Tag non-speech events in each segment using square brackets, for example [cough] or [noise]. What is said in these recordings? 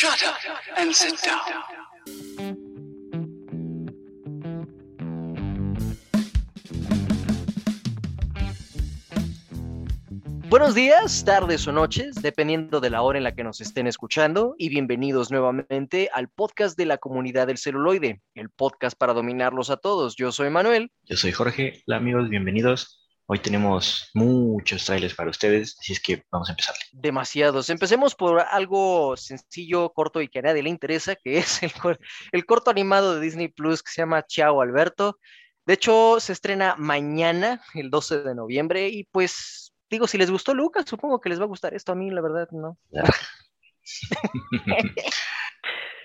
Shut up and sit down. Buenos días, tardes o noches, dependiendo de la hora en la que nos estén escuchando, y bienvenidos nuevamente al podcast de la comunidad del celuloide, el podcast para dominarlos a todos. Yo soy Manuel. Yo soy Jorge. Hola amigos, bienvenidos. Hoy tenemos muchos trailers para ustedes, así es que vamos a empezar. Demasiados. Empecemos por algo sencillo, corto y que a nadie le interesa, que es el, cor- el corto animado de Disney Plus que se llama Chao Alberto. De hecho, se estrena mañana, el 12 de noviembre, y pues digo, si les gustó Lucas, supongo que les va a gustar esto a mí, la verdad, ¿no? [laughs]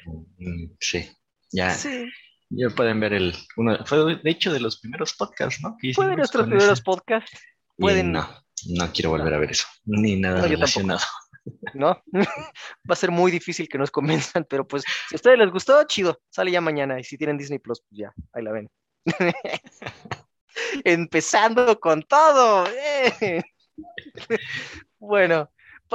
[laughs] Sí, ya, Sí, ya pueden ver el, uno, fue de hecho de los primeros podcasts, ¿no? Fue de nuestros primeros ese. podcasts, Y pueden- no, no quiero volver a ver eso, ni nada No, relacionado. ¿no? [laughs] Va a ser muy difícil que nos convenzan, pero pues si a ustedes les gustó, chido, sale ya mañana, y si tienen Disney Plus, pues ya, ahí la ven. [laughs] Empezando con todo. ¡eh! [laughs] Bueno,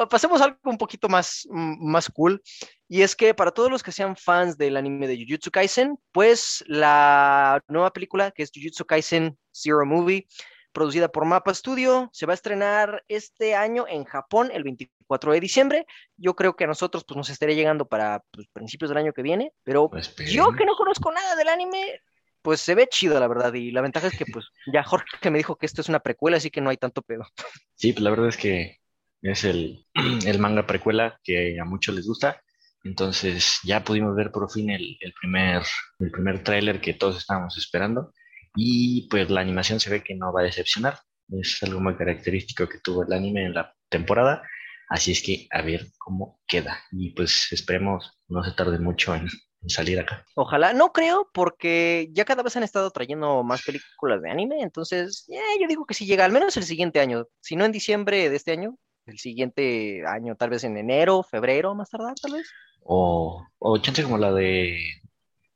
pasemos a algo un poquito más, más cool. Y es que para todos los que sean fans del anime de Jujutsu Kaisen, pues la nueva película que es Jujutsu Kaisen Zero Movie, producida por Mapa Studio, se va a estrenar este año en Japón el 24 de diciembre. Yo creo que a nosotros pues, nos estaría llegando para pues, principios del año que viene, pero Pues, yo que no conozco nada del anime, pues se ve chido, la verdad. Y la ventaja es que, pues, ya Jorge me dijo que esto es una precuela, así que no hay tanto pedo. Sí, pues la verdad es que es el, [clears throat] el manga precuela que a muchos les gusta. Entonces ya pudimos ver por fin el, el primer, el primer tráiler que todos estábamos esperando. Y pues la animación se ve que no va a decepcionar. Es algo muy característico que tuvo el anime en la temporada. Así es que a ver cómo queda. Y pues esperemos no se tarde mucho en, salir acá. Ojalá, no creo, porque ya cada vez han estado trayendo más películas de anime, entonces, ya, yo digo que si llega, al menos el siguiente año, si no en diciembre de este año, el siguiente año, tal vez en enero, febrero, más tardar, tal vez. O, o chance como la de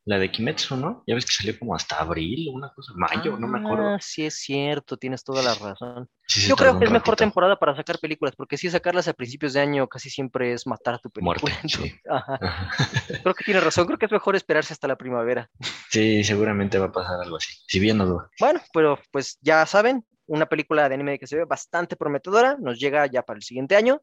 la de Kimetsu, ¿no? Ya ves que salió como hasta abril, una cosa, mayo, no me acuerdo. Ah, sí es cierto, tienes toda la razón. Sí Yo creo que es mejor temporada para sacar películas, porque si sacarlas a principios de año casi siempre es matar tu película. Muerte, sí. [laughs] Ajá. Ajá. Creo que tiene razón, creo que es mejor esperarse hasta la primavera. Sí, seguramente va a pasar algo así. Si bien no duda. Bueno, pero pues ya saben, una película de anime que se ve bastante prometedora, nos llega ya para el siguiente año.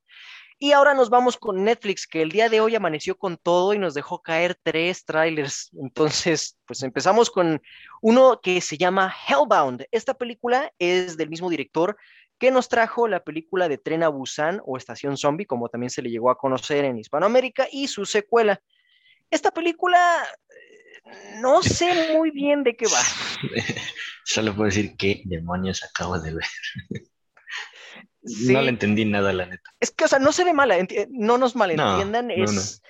Y ahora nos vamos con Netflix, que el día de hoy amaneció con todo y nos dejó caer tres trailers. [laughs] Entonces, pues empezamos con uno que se llama Hellbound. Esta película es del mismo director que nos trajo la película de Tren a Busan o Estación Zombie, como también se le llegó a conocer en Hispanoamérica, y su secuela. Esta película no sé muy bien de qué va. [laughs] Solo puedo decir qué demonios acabo de ver. Sí. No le entendí nada, la neta. Es que, o sea, no se ve mala, no nos malentiendan, no, es,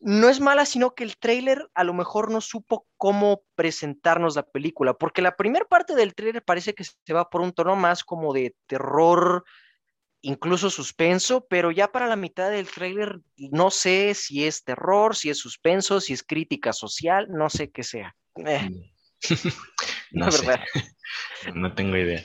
no es mala, sino que el tráiler a lo mejor no supo cómo presentarnos la película, porque la primera parte del tráiler parece que se va por un tono más como de terror, incluso suspenso, pero ya para la mitad del tráiler no sé si es terror, si es suspenso, si es crítica social, no sé qué sea. Eh, [laughs] No la sé, [laughs] no tengo idea.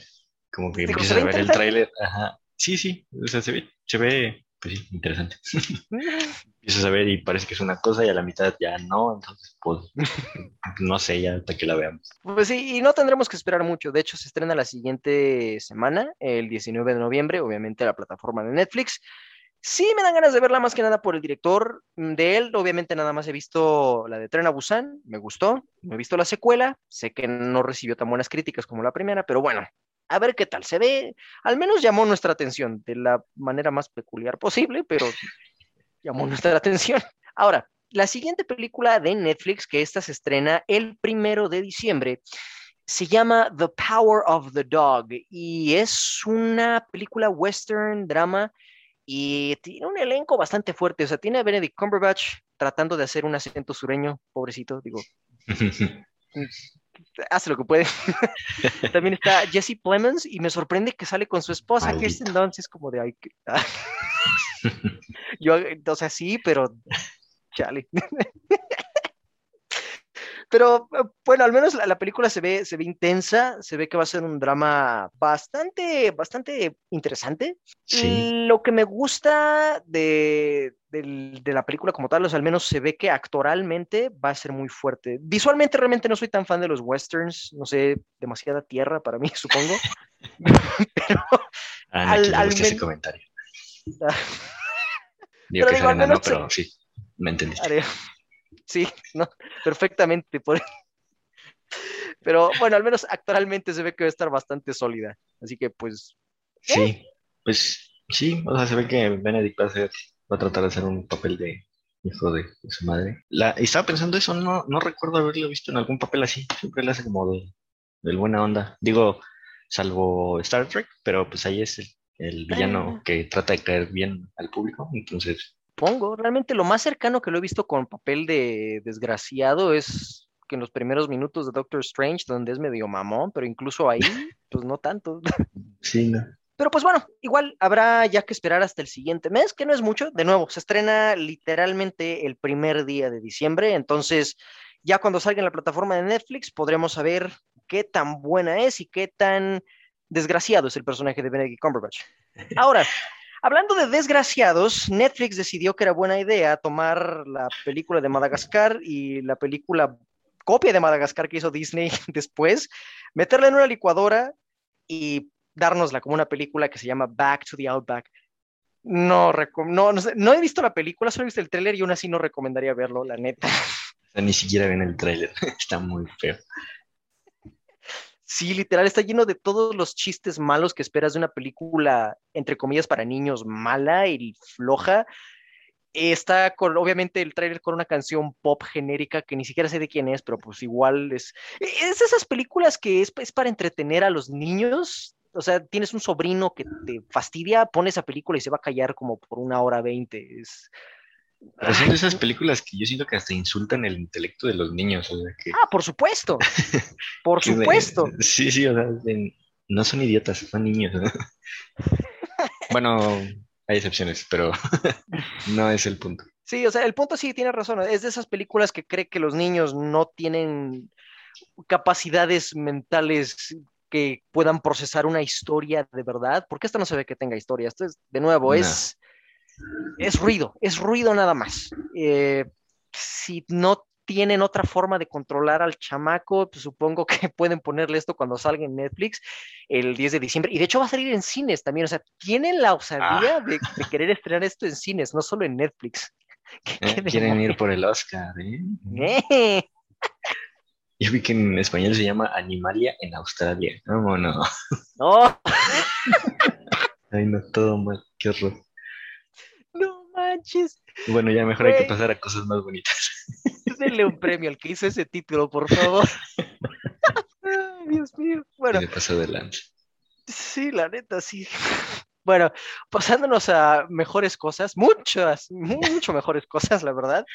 Como que empiezas a ve ver el tráiler. Ajá. Sí, sí. O sea, se ve, se ve, pues sí, interesante. [laughs] Empiezas a ver y parece que es una cosa y a la mitad ya no. Entonces, pues, [laughs] no sé ya hasta que la veamos. Pues sí, y no tendremos que esperar mucho. De hecho, se estrena la siguiente semana, el 19 de noviembre, obviamente, la plataforma de Netflix. Sí, me dan ganas de verla más que nada por el director de él. Obviamente, nada más he visto la de Tren a Busan, me gustó. No he visto la secuela. Sé que no recibió tan buenas críticas como la primera, pero bueno, a ver qué tal. Se ve, al menos llamó nuestra atención de la manera más peculiar posible, pero llamó nuestra [laughs] atención. Ahora, la siguiente película de Netflix, que esta se estrena el primero de diciembre, se llama The Power of the Dog y es una película western, drama y tiene un elenco bastante fuerte. O sea, tiene a Benedict Cumberbatch tratando de hacer un acento sureño, pobrecito, digo, [laughs] hace lo que puede. [laughs] También está Jesse Plemons y me sorprende que sale con su esposa, Maldito. Kirsten Dunst, es como de, ay, que- [laughs] Yo, o sea, sí, pero chale. [laughs] Pero eh, bueno, al menos la, la, película se ve, se ve intensa, se ve que va a ser un drama bastante, bastante interesante. Sí. Lo que me gusta de, de, de, la película como tal, o sea, al menos se ve que actoralmente va a ser muy fuerte. Visualmente realmente no soy tan fan de los westerns, no sé, demasiada tierra para mí, [laughs] supongo. Pero ah, al, al ese comentario. Digo pero que digo, no, pero sí, me entendiste. Haré... Sí, [laughs] no, perfectamente. Por... Pero bueno, al menos actualmente se ve que va a estar bastante sólida. Así que pues. ¿eh? Sí, pues sí, o sea, se ve que Benedict va a, hacer, va a tratar de hacer un papel de hijo de, de su madre. La, estaba pensando eso, no, no recuerdo haberlo visto en algún papel así. Siempre le hace como de, de buena onda. Digo, salvo Star Trek, pero pues ahí es el, el villano ah. que trata de caer bien al público, entonces Pongo, realmente lo más cercano que lo he visto con papel de desgraciado es que en los primeros minutos de Doctor Strange, donde es medio mamón, pero incluso ahí, pues no tanto. [laughs] Sí, no. Pero pues bueno, igual habrá ya que esperar hasta el siguiente mes, que no es mucho. De nuevo, se estrena literalmente el primer día de diciembre, entonces ya cuando salga en la plataforma de Netflix podremos saber qué tan buena es y qué tan desgraciado es el personaje de Benedict Cumberbatch. Ahora, Hablando de desgraciados, Netflix decidió que era buena idea tomar la película de Madagascar y la película copia de Madagascar que hizo Disney [laughs] después, meterla en una licuadora y dárnosla como una película que se llama Back to the Outback. No, no, no, sé, no, he visto la película, solo he visto el tráiler y aún así no recomendaría verlo, la neta. Ni siquiera ven el tráiler, [laughs] está muy feo. Sí, literal, está lleno de todos los chistes malos que esperas de una película, entre comillas, para niños mala y floja. Está con, obviamente, el tráiler con una canción pop genérica que ni siquiera sé de quién es, pero pues igual es. Es esas películas que es, es para entretener a los niños. O sea, tienes un sobrino que te fastidia, pone esa película y se va a callar como por una hora veinte. Es pero son de esas películas que yo siento que hasta insultan el intelecto de los niños. O sea que... Ah, por supuesto. [laughs] Por supuesto. sí, sí, o sea, no son idiotas, son niños. [laughs] bueno, hay excepciones, pero [laughs] no es el punto. Sí, o sea, el punto sí tiene razón. Es de esas películas que cree que los niños no tienen capacidades mentales que puedan procesar una historia de verdad, porque esta no se ve que tenga historia. Esto es, de nuevo, es es ruido, es ruido nada más. Eh, si no tienen otra forma de controlar al chamaco, pues supongo que [laughs] pueden ponerle esto cuando salga en Netflix el 10 de diciembre. Y de hecho va a salir en cines también. O sea, tienen la osadía ah. de, de, querer estrenar esto en cines, no solo en Netflix. [laughs] Eh, quieren ir por el Oscar, ¿eh? ¿Eh? [laughs] Yo vi que en español se llama Animalia en Australia. ¿Cómo no? No. Ay, no, todo mal. Qué horror. Bueno, ya mejor hay que pasar a cosas más bonitas. [laughs] Denle un premio al que hizo ese título, por favor. [laughs] Dios mío. Bueno. Me pasó adelante. Sí, la neta, sí. Bueno, pasándonos a mejores cosas, muchas, mucho mejores cosas, la verdad.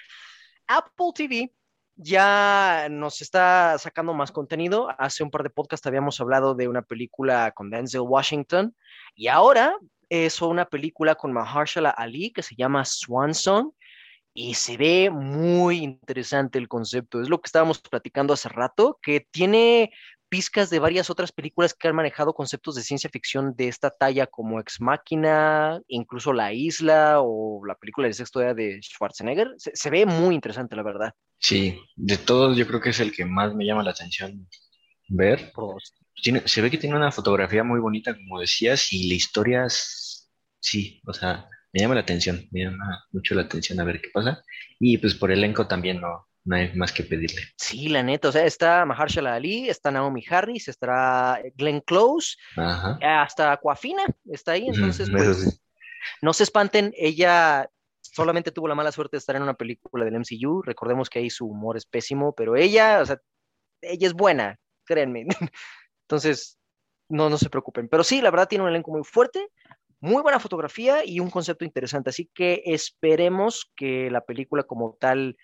Apple TV ya nos está sacando más contenido. Hace un par de podcasts habíamos hablado de una película con Denzel Washington y ahora es una película con Mahershala Ali que se llama Swan Song y se ve muy interesante el concepto. Es lo que estábamos platicando hace rato, que tiene pizcas de varias otras películas que han manejado conceptos de ciencia ficción de esta talla como Ex Máquina, incluso La Isla o la película del sexto día de Schwarzenegger. Se, se, ve muy interesante, la verdad. Sí, de todos yo creo que es el que más me llama la atención ver. Tiene, se ve que tiene una fotografía muy bonita, como decías, y la historia sí, o sea, me llama la atención, me llama mucho la atención a ver qué pasa. Y pues por elenco también no, no hay más que pedirle. Sí, la neta, o sea, está Mahershala Ali, está Naomi Harris, estará Glenn Close, Ajá. hasta Aquafina está ahí, entonces pues, sí. no se espanten, ella solamente tuvo la mala suerte de estar en una película del MCU, recordemos que ahí su humor es pésimo, pero ella, o sea, ella es buena, créanme. [laughs] Entonces, no, no se preocupen. Pero sí, la verdad tiene un elenco muy fuerte, muy buena fotografía y un concepto interesante. Así que esperemos que la película como tal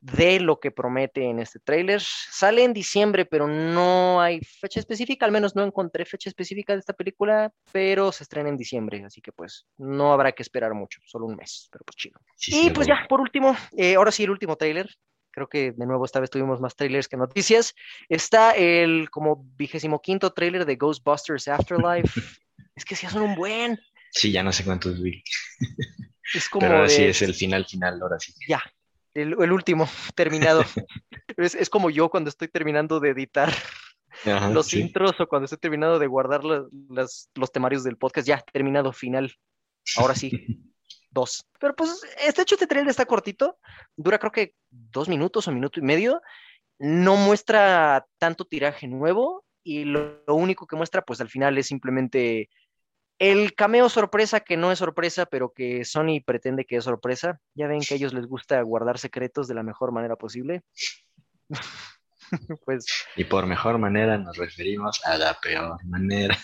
dé lo que promete en este tráiler. Sale en diciembre, pero no hay fecha específica, al menos no encontré fecha específica de esta película, pero se estrena en diciembre, así que pues no habrá que esperar mucho, solo un mes, pero pues chido. Sí, y sí, pues ya, por último, eh, ahora sí el último tráiler, Creo que de nuevo esta vez tuvimos más trailers que noticias. Está el como vigésimo quinto trailer de Ghostbusters Afterlife. Es que sí son un buen. Sí, ya no sé cuántos vi. Es como Pero ahora sí de- es el final final, ahora sí. Ya, el, el último, [laughs] terminado. es, es como yo cuando estoy terminando de editar Ajá, los sí. intros o cuando estoy terminando de guardar la- las- los temarios del podcast. Ya, terminado, final. Ahora sí, [laughs] dos. Pero pues, este hecho, este trailer está cortito. Dura creo que dos minutos o minuto y medio. No muestra tanto tiraje nuevo. Y lo, lo único que muestra, pues al final es simplemente el cameo sorpresa que no es sorpresa, pero que Sony pretende que es sorpresa. Ya ven que a ellos les gusta guardar secretos de la mejor manera posible. [laughs] pues Y por mejor manera nos referimos a la peor manera.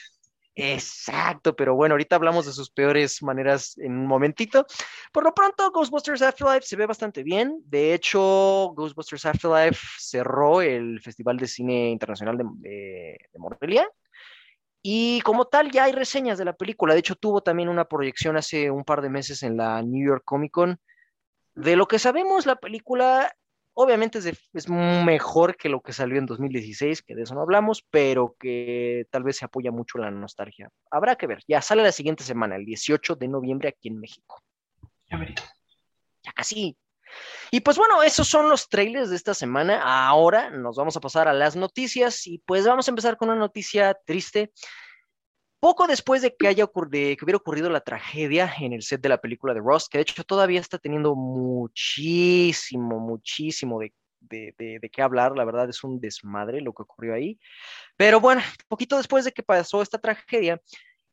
Exacto, pero bueno, ahorita hablamos de sus peores maneras en un momentito. Por lo pronto, Ghostbusters Afterlife se ve bastante bien. De hecho, Ghostbusters Afterlife cerró el Festival de Cine Internacional de, de- de Morelia. Y como tal, ya hay reseñas de la película. De hecho, tuvo también una proyección hace un par de meses en la New York Comic Con. De lo que sabemos, la película obviamente es, de- es mejor que lo que salió en 2016, que de eso no hablamos, pero que tal vez se apoya mucho la nostalgia. Habrá que ver. Ya sale la siguiente semana, el 18 de noviembre aquí en México. Ya casi. Y pues bueno, esos son los trailers de esta semana. Ahora nos vamos a pasar a las noticias y pues vamos a empezar con una noticia triste. Poco después de que haya ocur- que hubiera ocurrido la tragedia en el set de la película de Rust, que de hecho todavía está teniendo muchísimo, muchísimo de, de, de, de qué hablar, la verdad es un desmadre lo que ocurrió ahí. Pero bueno, poquito después de que pasó esta tragedia,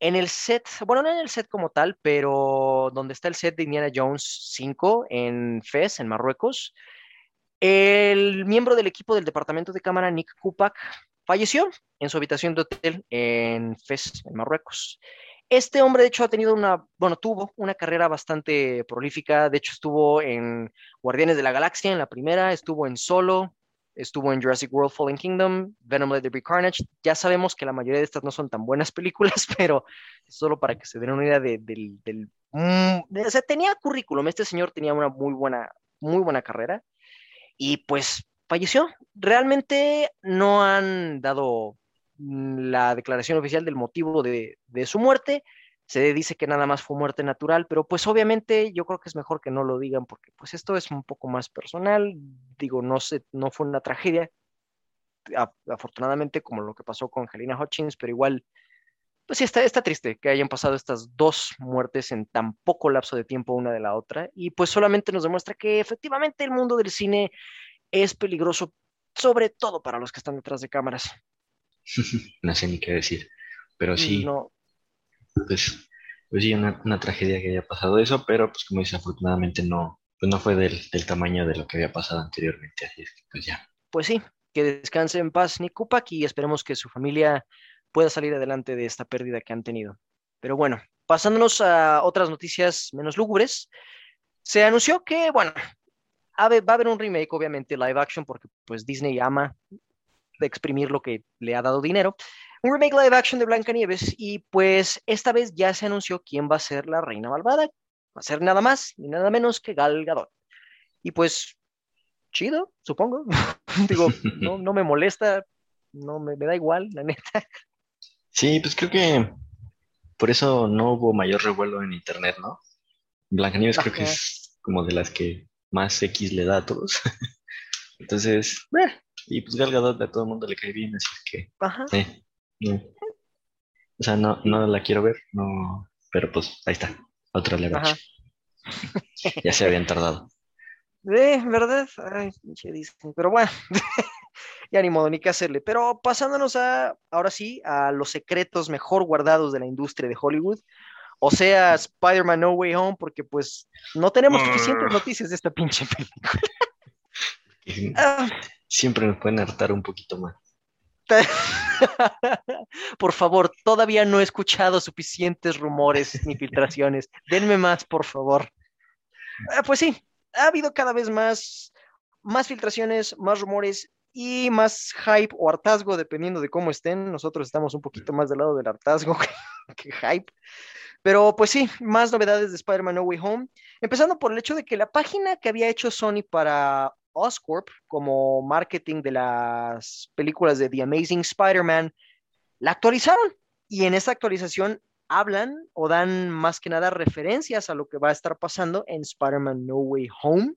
en el set, bueno, no en el set como tal, pero donde está el set de Indiana Jones 5 en Fez, en Marruecos, el miembro del equipo del departamento de cámara, Nick Kupak, falleció en su habitación de hotel en Fez, en Marruecos. Este hombre, de hecho, ha tenido una, bueno, tuvo una carrera bastante prolífica. De hecho, estuvo en Guardianes de la Galaxia en la primera, estuvo en Solo, estuvo en Jurassic World Fallen Kingdom, Venom Let There Carnage. Ya sabemos que la mayoría de estas no son tan buenas películas, [laughs] pero solo para que se den una idea de- del... del mm, de- o sea, tenía currículum, este señor tenía una muy buena, muy buena carrera y pues falleció. Realmente no han dado mm, la declaración oficial del motivo de, de su muerte. Se dice que nada más fue muerte natural, pero pues obviamente yo creo que es mejor que no lo digan porque pues esto es un poco más personal. Digo, no sé, no fue una tragedia, afortunadamente como lo que pasó con Helena Hutchins, pero igual, pues sí, está, está triste que hayan pasado estas dos muertes en tan poco lapso de tiempo una de la otra y pues solamente nos demuestra que efectivamente el mundo del cine es peligroso, sobre todo para los que están detrás de cámaras. [laughs] No sé ni qué decir. Pero sí, No, pues, pues sí, una, una tragedia que haya pasado eso, pero pues como dice, afortunadamente no, pues no fue del, del tamaño de lo que había pasado anteriormente, así que pues ya. pues sí, que descanse en paz Nick Kupak y esperemos que su familia pueda salir adelante de esta pérdida que han tenido. Pero bueno, pasándonos a otras noticias menos lúgubres, se anunció que, bueno, de- va a haber un remake, obviamente, live action, porque pues Disney ama exprimir lo que le ha dado dinero. Un remake live action de Blancanieves y pues esta vez ya se anunció quién va a ser la reina malvada. Va a ser nada más ni nada menos que Gal Gadot. Y pues, chido, supongo. [laughs] Digo, no, no me molesta, no me, me da igual, la neta. Sí, pues creo que por eso no hubo mayor revuelo en internet, ¿no? Blancanieves creo que es como de las que más X le da a todos. [laughs] Entonces, eh, y pues Gal Gadot a todo el mundo le cae bien, así que, Ajá. eh, no. O sea, no, no la quiero ver, no, pero pues ahí está, otra live. Ya se habían tardado. Eh, ¿verdad? Ay, pinche Disney. Pero bueno, [laughs] ya ni modo, ni qué hacerle. Pero pasándonos a, ahora sí, a los secretos mejor guardados de la industria de Hollywood. O sea, Spider-Man No Way Home, porque pues no tenemos suficientes noticias de esta pinche película. [laughs] Siempre me pueden hartar un poquito más. [laughs] [laughs] Por favor, todavía no he escuchado suficientes rumores ni filtraciones. Denme más, por favor. Ah, pues sí, ha habido cada vez más, más filtraciones, más rumores y más hype o hartazgo, dependiendo de cómo estén. Nosotros estamos un poquito más del lado del hartazgo que, [laughs] que hype. Pero pues sí, más novedades de Spider-Man No Way Home. Empezando por el hecho de que la página que había hecho Sony para Oscorp como marketing de las películas de The Amazing Spider-Man, la actualizaron y en esta actualización hablan o dan más que nada referencias a lo que va a estar pasando en Spider-Man No Way Home,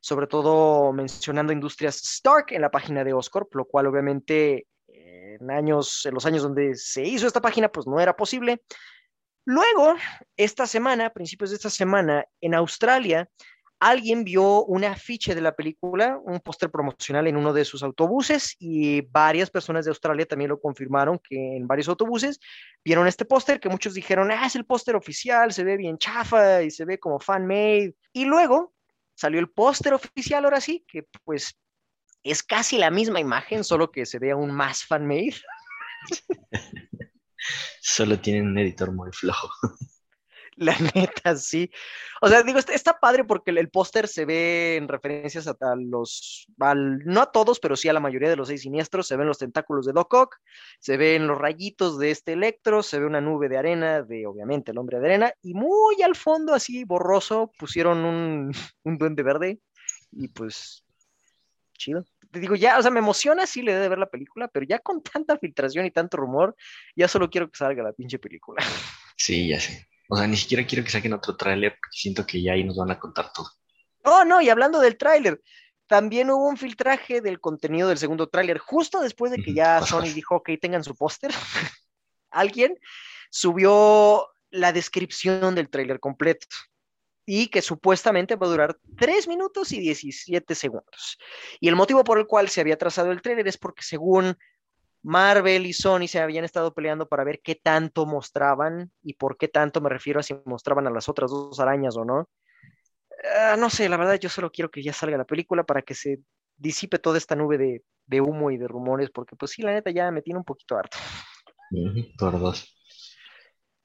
sobre todo mencionando industrias Stark en la página de Oscorp, lo cual obviamente en años, en los años donde se hizo esta página, pues no era posible. Luego, esta semana, principios de esta semana, en Australia, alguien vio un afiche de la película, un póster promocional en uno de sus autobuses y varias personas de Australia también lo confirmaron que en varios autobuses vieron este póster que muchos dijeron, ah, es el póster oficial, se ve bien chafa y se ve como fan-made. Y luego salió el póster oficial, ahora sí, que pues es casi la misma imagen, solo que se ve aún más fan-made. [laughs] Solo tienen un editor muy flojo. La [laughs] neta, sí. O sea, digo, está, padre porque el, póster se ve en referencias a, los, no a todos, pero sí a la mayoría de los seis siniestros. Se ven los tentáculos de Doc Ock, se ven los rayitos de este Electro, se ve una nube de arena de, obviamente, el hombre de arena, y muy al fondo, así borroso, pusieron un, [laughs] un duende verde, y pues, chido te digo, ya, o sea, me emociona sí le de ver la película, pero ya con tanta filtración y tanto rumor, ya solo quiero que salga la pinche película. Sí, ya sé. O sea, ni siquiera quiero que saquen otro tráiler porque siento que ya ahí nos van a contar todo. Oh, no, y hablando del tráiler, también hubo un filtraje del contenido del segundo tráiler, justo después de que ya Sony dijo, ok, tengan su póster. [laughs] Alguien subió la descripción del tráiler completo y que supuestamente va a durar 3 minutos y 17 segundos. Y el motivo por el cual se había trazado el tráiler es porque según Marvel y Sony se habían estado peleando para ver qué tanto mostraban y por qué tanto me refiero a si mostraban a las otras dos arañas o no. Ah, no sé, la verdad yo solo quiero que ya salga la película para que se disipe toda esta nube de, de humo y de rumores, porque pues sí, la neta ya me tiene un poquito harto.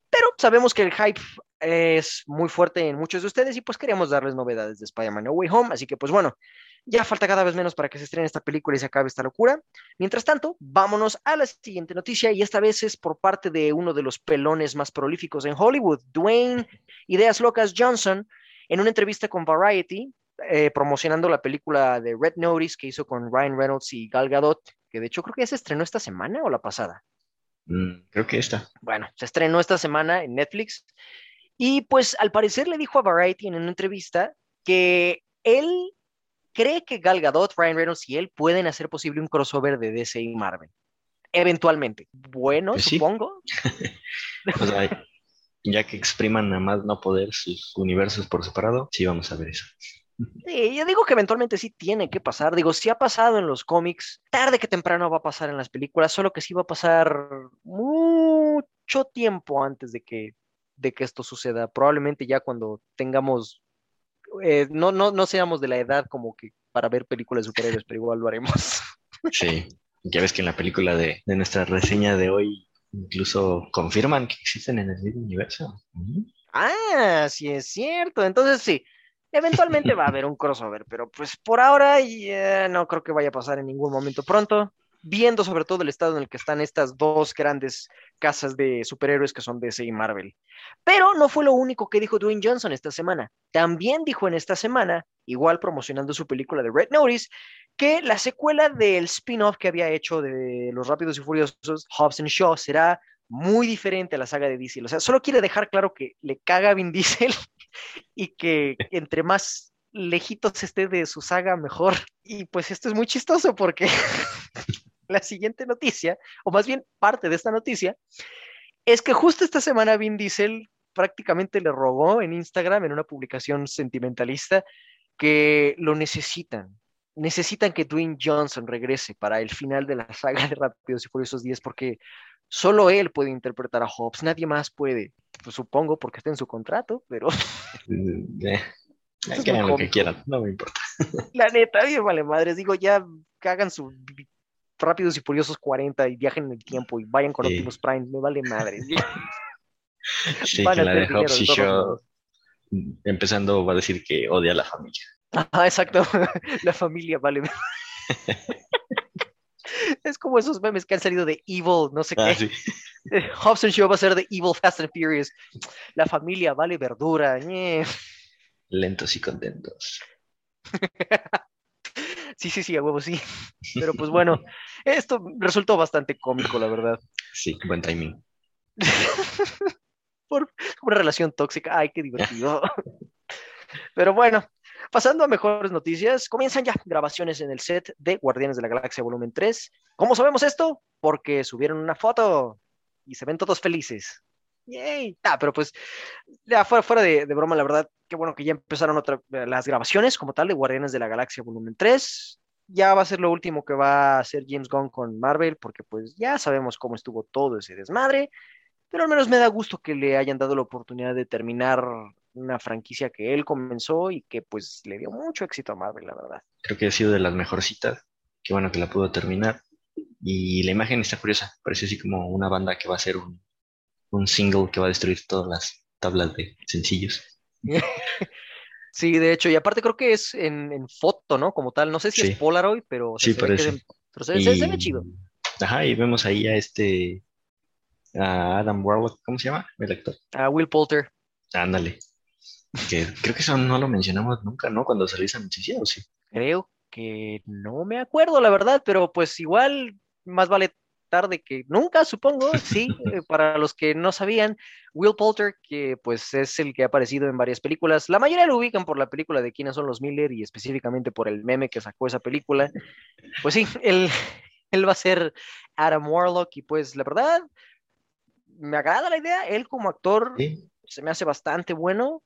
Pero sabemos que el hype es muy fuerte en muchos de ustedes y pues queríamos darles novedades de Spider-Man No Way Home, así que pues bueno, ya falta cada vez menos para que se estrene esta película y se acabe esta locura. Mientras tanto, vámonos a la siguiente noticia y esta vez es por parte de uno de los pelones más prolíficos en Hollywood, Dwayne Ideas Locas Johnson, en una entrevista con Variety, eh, promocionando la película de Red Notice que hizo con Ryan Reynolds y Gal Gadot, que de hecho creo que ya se estrenó esta semana o la pasada. Mm, creo que esta. Bueno, se estrenó esta semana en Netflix y pues al parecer le dijo a Variety en una entrevista que él cree que Gal Gadot, Ryan Reynolds y él pueden hacer posible un crossover de DC y Marvel. Eventualmente. Bueno, pues supongo. [laughs] ya que expriman a más no poder sus universos por separado, sí vamos a ver eso. Sí, yo digo que eventualmente sí tiene que pasar. Digo, si ha pasado en los cómics, tarde que temprano va a pasar en las películas, solo que sí va a pasar mucho tiempo antes de que de que esto suceda. Probablemente ya cuando tengamos, eh, no, no, no seamos de la edad como que para ver películas de superhéroes, pero igual lo haremos. [laughs] Sí, ya ves que en la película de, nuestra reseña de hoy incluso confirman que existen en el mismo universo. Ah, sí es cierto. Entonces sí, eventualmente va a haber un crossover, pero pues por ahora no creo que vaya a pasar en ningún momento pronto viendo sobre todo el estado en el que están estas dos grandes casas de superhéroes que son DC y Marvel. Pero no fue lo único que dijo Dwayne Johnson esta semana. También dijo en esta semana, igual promocionando su película de Red Notice, que la secuela del spin-off que había hecho de Los Rápidos y Furiosos, Hobbs and Shaw, será muy diferente a la saga de Diesel. O sea, solo quiere dejar claro que le caga a Vin [laughs] Diesel y que entre más lejitos esté de su saga, mejor. Y pues esto es muy chistoso porque [laughs] [laughs] la siguiente noticia, o más bien parte de esta noticia, es que justo esta semana Vin Diesel prácticamente le rogó en Instagram, en una publicación sentimentalista, que lo necesitan. Necesitan que Dwayne Johnson regrese para el final de la saga de Rápidos y Furiosos 10 porque solo él puede interpretar a Hobbs, nadie más puede. Pues supongo porque está en su contrato, pero... [laughs] Mm, eh, que hagan lo que quieran, no me importa. [laughs] La neta, bien vale madres, digo, ya hagan su Rápidos y Furiosos 40 y viajen en el tiempo y vayan con Optimus Prime, me vale madre. [laughs] sí, [laughs] que la de Hobbs y empezando va a decir que odia a la familia. Ah, exacto, [laughs] la familia vale. es como esos memes que han salido de Evil, no sé ah, qué. Sí. Hobbs and Shaw va a ser de Evil Fast and Furious. La familia vale verdura. Lentos y contentos. Sí, sí, sí, a huevo, sí. [laughs] Pero pues bueno, esto resultó bastante cómico, la verdad. Sí, buen timing. [laughs] Por una relación tóxica. Ay, qué divertido. [laughs] Pero bueno, pasando a mejores noticias, comienzan ya grabaciones en el set de Guardianes de la Galaxia Volumen 3. ¿Cómo sabemos esto? Porque subieron una foto y se ven todos felices. Yay. Ah, pero pues, ya fuera, fuera de, de broma, la verdad, qué bueno que ya empezaron otra, las grabaciones como tal de Guardianes de la Galaxia Volumen 3. Ya va a ser lo último que va a hacer James Gunn con Marvel, porque pues ya sabemos cómo estuvo todo ese desmadre, pero al menos me da gusto que le hayan dado la oportunidad de terminar una franquicia que él comenzó y que pues le dio mucho éxito a Marvel, la verdad. Creo que ha sido de las mejorcitas. Qué bueno que la pudo terminar. Y la imagen está curiosa. Parece así como una banda que va a ser un, un single que va a destruir todas las tablas de sencillos. [laughs] Sí, de hecho, y aparte creo que es en, en foto, ¿no? Como tal, no sé si Sí. es Polaroid, pero, o sea, Sí, se ve que parece. en- pero se, se- se ve chido. Ajá, y vemos ahí a este, a Adam Warlock, ¿cómo se llama? El actor. A Will Poulter. Ándale. Que creo que eso no lo mencionamos nunca, ¿no? Cuando salió esa noticia, ¿o sí? Creo que no me acuerdo, la verdad, pero pues igual más vale tarde que nunca, supongo. [laughs] Sí, eh, para los que no sabían, Will Poulter, que pues es el que ha aparecido en varias películas, la mayoría lo ubican por la película de quiénes son los Miller y específicamente por el meme que sacó esa película. Pues sí, [laughs] él, él va a ser Adam Warlock y pues la verdad, me agrada la idea, él como actor Sí. se me hace bastante bueno.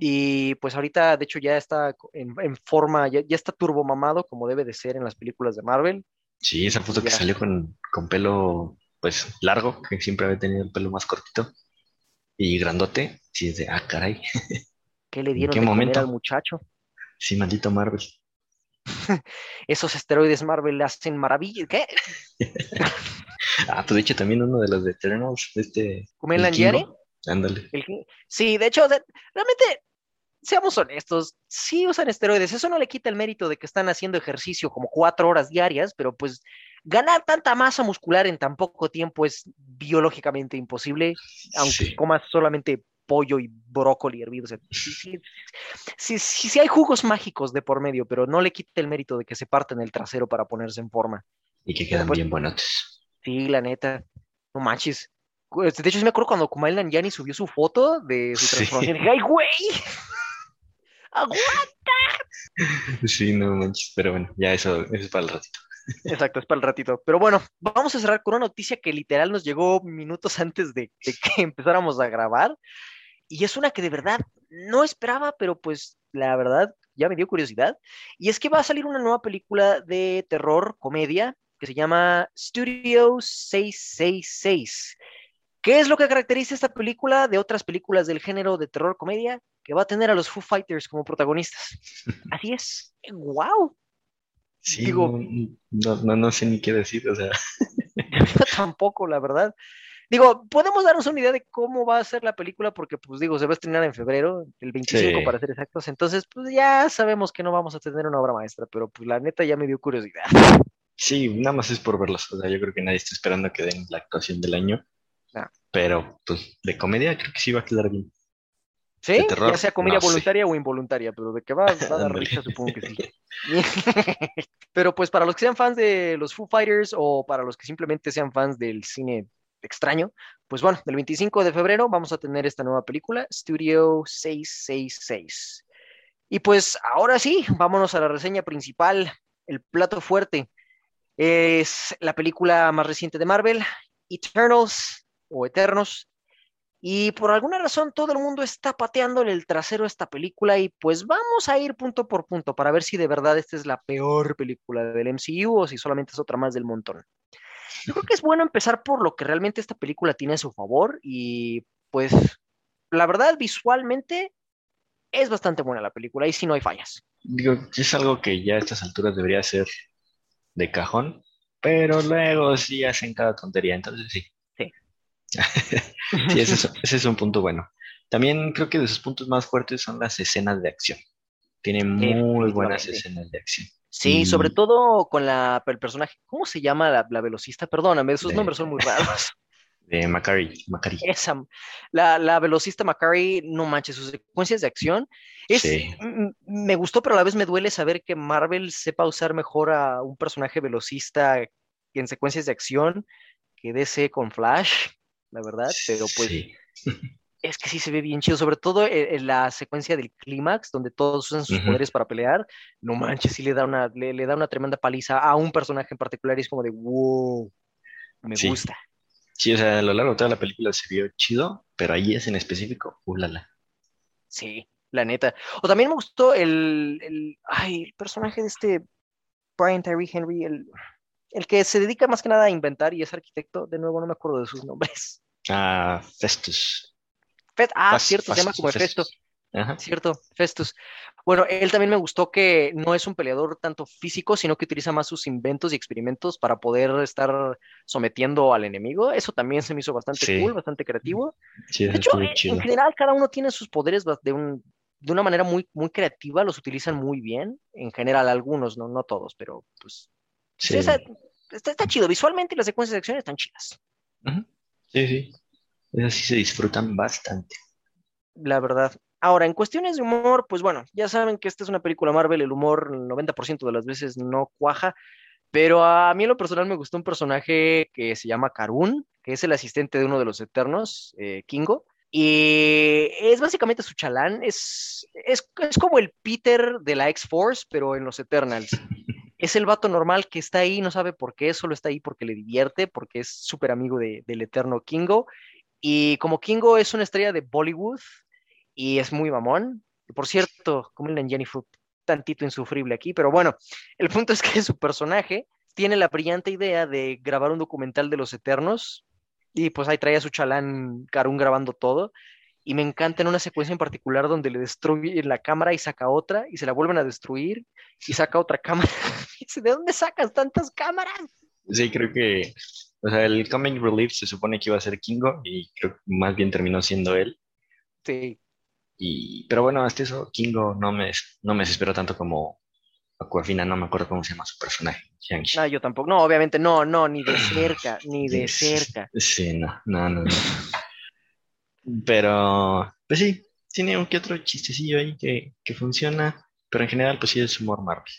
Y pues ahorita, de hecho, ya está en, en forma, ya, ya está turbomamado como debe de ser en las películas de Marvel. Sí, esa foto que salió con, con pelo, pues, largo, que siempre había tenido el pelo más cortito y grandote. Sí, es de, ah, caray. [laughs] ¿Qué le dieron qué de comer momento? al muchacho? Sí, maldito Marvel. [laughs] Esos esteroides Marvel le hacen maravillas. ¿Qué? [laughs] Ah, pues de hecho también uno de los de Eternals, de este... Ándale. Sí, de hecho, de- realmente, seamos honestos, sí usan esteroides. Eso no le quita el mérito de que están haciendo ejercicio como cuatro horas diarias, pero pues ganar tanta masa muscular en tan poco tiempo es biológicamente imposible, aunque Sí. comas solamente pollo y brócoli hervido. O sea, sí, sí, sí, hay jugos mágicos de por medio, pero no le quita el mérito de que se parten el trasero para ponerse en forma. Y que quedan Pues- bien buenotes. Sí, la neta, no manches. Este, De hecho, sí me acuerdo cuando Kumail Nanjiani subió su foto de su transformación. Dije, ¡ay, güey! [laughs] ¡Agua! Sí, no manches, pero bueno, ya eso, eso es para el ratito. Exacto, es para el ratito. Pero bueno, vamos a cerrar con una noticia que literal nos llegó minutos [laughs] antes de, de que [laughs] empezáramos a grabar. Y es una que de verdad no esperaba, pero pues la verdad ya me dio curiosidad. Y es que va a salir una nueva película de terror, comedia, que se llama Studio 666. ¿Qué es lo que caracteriza esta película de otras películas del género de terror comedia? Que va a tener a los Foo Fighters como protagonistas. [laughs] Así es. ¡Wow! Sí, Digo- no, no, no, sé ni qué decir, o sea, [laughs] Yo tampoco, la verdad. Digo, podemos darnos una idea de cómo va a ser la película, porque, pues digo, se va a estrenar en febrero, el 25 Sí. para ser exactos. Entonces, pues ya sabemos que no vamos a tener una obra maestra, pero pues la neta ya me dio curiosidad. sí, nada más es por verlos, o sea, yo creo que nadie está esperando que den la actuación del año, pero pues de comedia creo que sí va a quedar bien. ¿Sí? Ya sea no sé. voluntaria o involuntaria, pero de que va, va a dar risa, supongo que sí. [laughs] pero pues para los que sean fans de los Foo Fighters o para los que simplemente sean fans del cine extraño, pues bueno, el 25 de febrero vamos a tener esta nueva película, Studio 666. Y pues ahora sí, vámonos a la reseña principal, el plato fuerte. Es la película más reciente de Marvel, Eternals o Eternos. Y por alguna razón todo el mundo está pateándole el trasero esta película y pues vamos a ir punto por punto para ver si de verdad esta es la peor película del MCU o si solamente es otra más del montón. Yo creo que es bueno empezar por lo que realmente esta película tiene a su favor y pues la verdad visualmente es bastante buena la película y si no hay fallas. Digo, es algo que ya a estas alturas debería ser de cajón, pero luego sí hacen cada tontería, entonces sí. Sí. Ese es, [laughs] ese es un punto bueno. También creo que de sus puntos más fuertes son las escenas de acción. Tiene muy buenas escenas de acción. Sí, Y- sobre todo con la, el personaje, ¿cómo se llama la, la velocista? Perdóname, De- nombres son muy raros. [laughs] De Macari. Macari. Esa, la, la velocista Macari, no manches, sus secuencias de acción. Es, Sí. me gustó, pero a la vez me duele saber que Marvel sepa usar mejor a un personaje velocista en secuencias de acción que DC con Flash, la verdad. Pero pues Sí. [laughs] es que sí se ve bien chido, sobre todo en, en la secuencia del clímax, donde todos usan sus poderes para pelear. No manches, sí le da una, le, le da una tremenda paliza a un personaje en particular y es como de wow, me Sí. gusta. Sí, o sea, a lo largo de toda la película se vio chido, pero ahí es en específico, ulala. Sí, la neta. O también me gustó el, el, ay, el personaje de este Brian Tyree Henry, el, el que se dedica más que nada a inventar y es arquitecto. De nuevo, no me acuerdo de sus nombres. Ah, Festus. Fet- ah, cierto, se llama como. Festus. Ajá. Cierto, Festus. Bueno, él también me gustó que no es un peleador tanto físico, sino que utiliza más sus inventos y experimentos para poder estar sometiendo al enemigo. Eso también se me hizo bastante Sí. cool, bastante creativo. Sí, De hecho, en, en general, cada uno tiene sus poderes de, un, de una manera muy, muy creativa, los utilizan muy bien. En general, algunos, no, no todos, pero pues Sí. esa- está, está chido. Visualmente las secuencias de acción están chidas. Sí, sí. Esas sí se disfrutan bastante. la verdad. Ahora, en cuestiones de humor, pues bueno, ya saben que esta es una película Marvel, el humor el 90% de las veces no cuaja, pero a mí en lo personal me gustó un personaje que se llama Karun, que es el asistente de uno de los Eternos, eh, Kingo. Y es básicamente su chalán, es, es, es como el Peter de la X-Force, pero en los Eternals. [laughs] Es el vato normal que está ahí, no sabe por qué, solo está ahí porque le divierte, porque es súper amigo de- del eterno Kingo. Y como Kingo es una estrella de Bollywood y es muy mamón, y por cierto, como el Jenny fue tantito insufrible aquí, pero bueno, el punto es que [laughs] su personaje tiene la brillante idea de grabar un documental de los Eternos y pues ahí trae a su chalán Karun grabando todo. Y me encanta en una secuencia en particular donde le destruye la cámara y saca otra y se la vuelven a destruir y saca otra [laughs] cámara. ¿De dónde sacas tantas cámaras? Sí, creo que, o sea, el Comic Relief se supone que iba a ser Kingo y creo que más bien terminó siendo él. Sí, Y, pero bueno, hasta eso, Kingo no me, no me desesperó tanto como Aquafina, no me acuerdo cómo se llama su personaje. Shang-Chi. no, yo tampoco. No, obviamente no, no, ni de cerca, ni de cerca. Sí, no, no, no. no. Pero, pues sí, tiene un que otro chistecillo ahí que, que funciona, pero en general, pues sí es humor Marvel.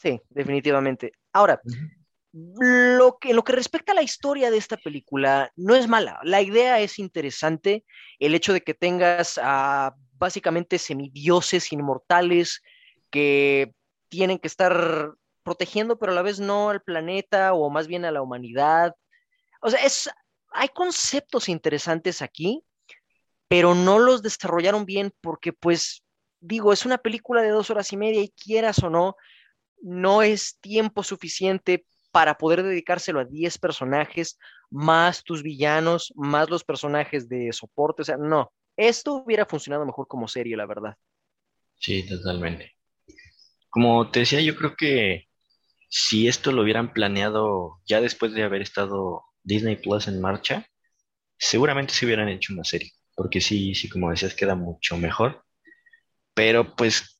Sí, definitivamente. Ahora, lo que, en lo que respecta a la historia de esta película, no es mala. La idea es interesante. El hecho de que tengas a básicamente semidioses inmortales que tienen que estar protegiendo, pero a la vez no al planeta o más bien a la humanidad. O sea, es, hay conceptos interesantes aquí, pero no los desarrollaron bien porque, pues, digo, es una película de dos horas y media y quieras o no, no es tiempo suficiente para poder dedicárselo a 10 personajes, más tus villanos, más los personajes de soporte. O sea, no, esto hubiera funcionado mejor como serie, la verdad. Sí, totalmente. Como te decía, yo creo que si esto lo hubieran planeado ya después de haber estado Disney Plus en marcha, seguramente se hubieran hecho una serie, porque sí, sí, como decías, queda mucho mejor. Pero pues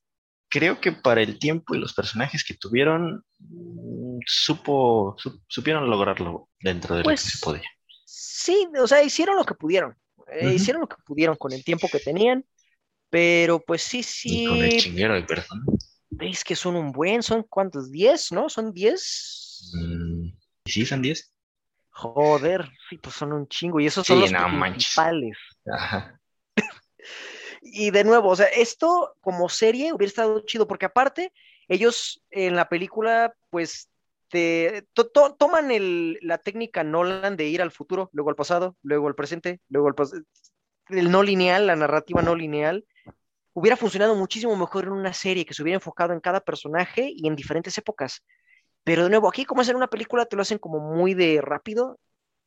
creo que para el tiempo y los personajes que tuvieron, mm, supo, su- supieron lograrlo dentro de lo que Pues, se podía. Sí, o sea, hicieron lo que pudieron. eh. Hicieron lo que pudieron con el tiempo que tenían, pero pues sí, Y con el sí, chinguero de personas. veis que son un buen, son cuántos, 10, ¿no? Son 10. Mm, ¿Sí son 10? Joder, sí, pues son un chingo, y esos son Sí, los no manches. principales. Ajá. Y de nuevo, o sea, esto como serie hubiera estado chido, porque aparte, ellos en la película, pues, te, to- to- toman el- la técnica Nolan de ir al futuro, luego al pasado, luego al presente, luego al pasado. El no lineal, la narrativa no lineal, hubiera funcionado muchísimo mejor en una serie que se hubiera enfocado en cada personaje y en diferentes épocas. Pero de nuevo, aquí como es en una película, te lo hacen como muy de rápido,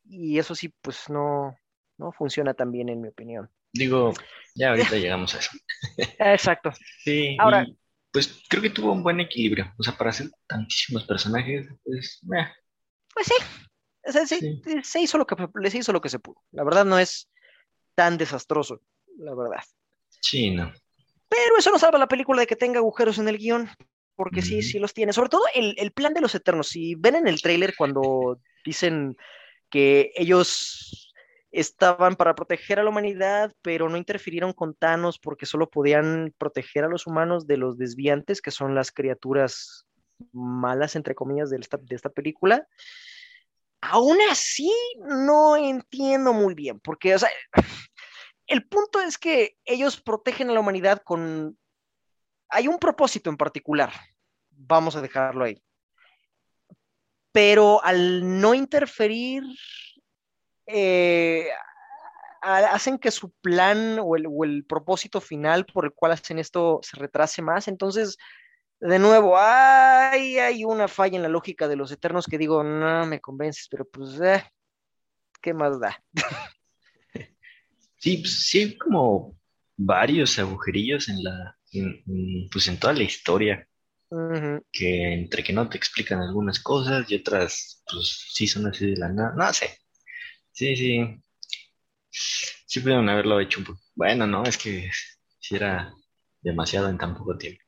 y eso sí, pues no, no funciona tan bien, en mi opinión. Digo, ya [laughs] ahorita llegamos a eso. Exacto. Sí, Ahora- y, pues creo que tuvo un buen equilibrio. O sea, para hacer tantísimos personajes, pues, meh, Pues sí, o sea, sí, Sí. se hizo lo que se hizo lo que se pudo. La verdad no es tan desastroso, la verdad. sí, no. Pero eso no salva la película de que tenga agujeros en el guion, porque sí, sí los tiene. Sobre todo el, el plan de los Eternos. Si ven en el tráiler cuando dicen que ellos estaban para proteger a la humanidad, pero no interfirieron con Thanos porque solo podían proteger a los humanos de los desviantes, que son las criaturas malas, entre comillas, de esta, de esta película. Aún así, no entiendo muy bien, porque, o el punto es que ellos protegen a la humanidad con... Hay un propósito en particular, vamos a dejarlo ahí. Pero al no interferir eh, hacen que su plan o el, propósito final por el cual hacen esto se retrase más. Entonces, de nuevo, hay, hay una falla en la lógica de los eternos que digo, no me convences, pero pues, eh, ¿qué más da? [laughs] Sí, pues, sí, hay como varios agujerillos en la, pues en toda la historia. Que entre que no te explican algunas cosas y otras, pues sí son así de la nada. No sé. Sí, sí. Sí pudieron haberlo hecho un poco. Bueno, no, es que sí era demasiado en tan poco tiempo.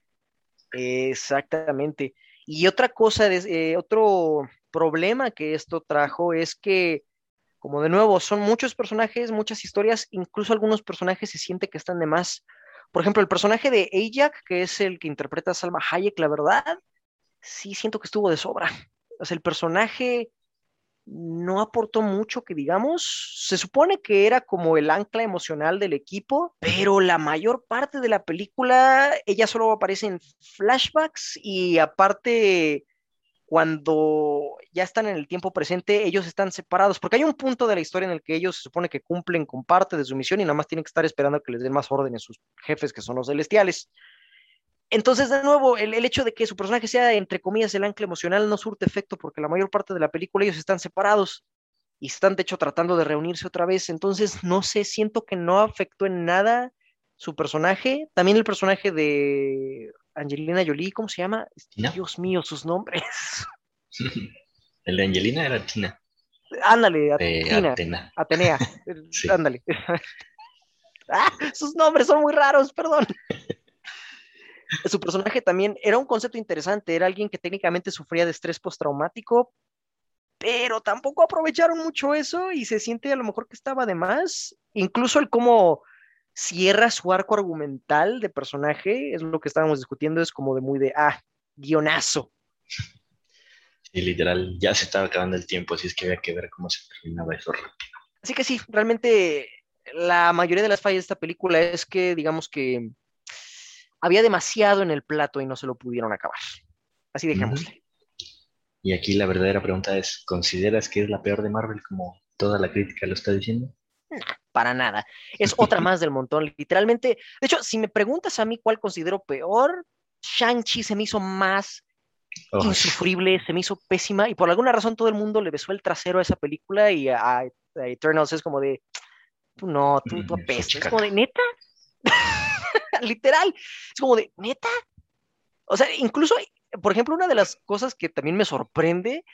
Exactamente. Y otra cosa, eh, otro problema que esto trajo es que, como de nuevo, son muchos personajes, muchas historias, incluso algunos personajes se siente que están de más. Por ejemplo, el personaje de Ajax, que es el que interpreta a Salma Hayek, la verdad, sí siento que estuvo de sobra. O sea, el personaje no aportó mucho que digamos. Se supone que era como el ancla emocional del equipo, pero la mayor parte de la película ella solo aparece en flashbacks y aparte cuando ya están en el tiempo presente, ellos están separados, porque hay un punto de la historia en el que ellos se supone que cumplen con parte de su misión y nada más tienen que estar esperando que les den más órdenes sus jefes, que son los celestiales. Entonces, de nuevo, el, hecho de que su personaje sea, entre comillas, el ancla emocional no surte efecto porque la mayor parte de la película ellos están separados y están, de hecho, tratando de reunirse otra vez. Entonces, no sé, siento que no afectó en nada su personaje. También el personaje de Angelina Jolie, ¿cómo se llama? Dios mío, sus nombres. [laughs] [laughs] el de Angelina era Tina. Ándale, Atenea. Atenea. [laughs] Ándale. ah, sus nombres son muy raros, perdón. Su personaje también era un concepto interesante, era alguien que técnicamente sufría de estrés postraumático, pero tampoco aprovecharon mucho eso y se siente a lo mejor que estaba de más. Incluso el cómo cierra su arco argumental de personaje, es lo que estábamos discutiendo, es como de muy de, ah, guionazo. Sí, literal, ya se estaba acabando el tiempo, así es que había que ver cómo se terminaba eso rápido. Así que sí, realmente la mayoría de las fallas de esta película es que, digamos que había demasiado en el plato y no se lo pudieron acabar. Así dejémosle. Y aquí la verdadera pregunta es, ¿consideras que es la peor de Marvel como toda la crítica lo está diciendo? para nada. Es otra más del montón, literalmente. De hecho, si me preguntas a mí cuál considero peor, Shang-Chi se me hizo más insufrible, se me hizo pésima y por alguna razón todo el mundo le besó el trasero a esa película y a, Eternals es como de, tú no, tú, tú mm, apestas. Es como de, neta. [laughs] literal. Es como de, neta. O sea, incluso, por ejemplo, una de las cosas que también me sorprende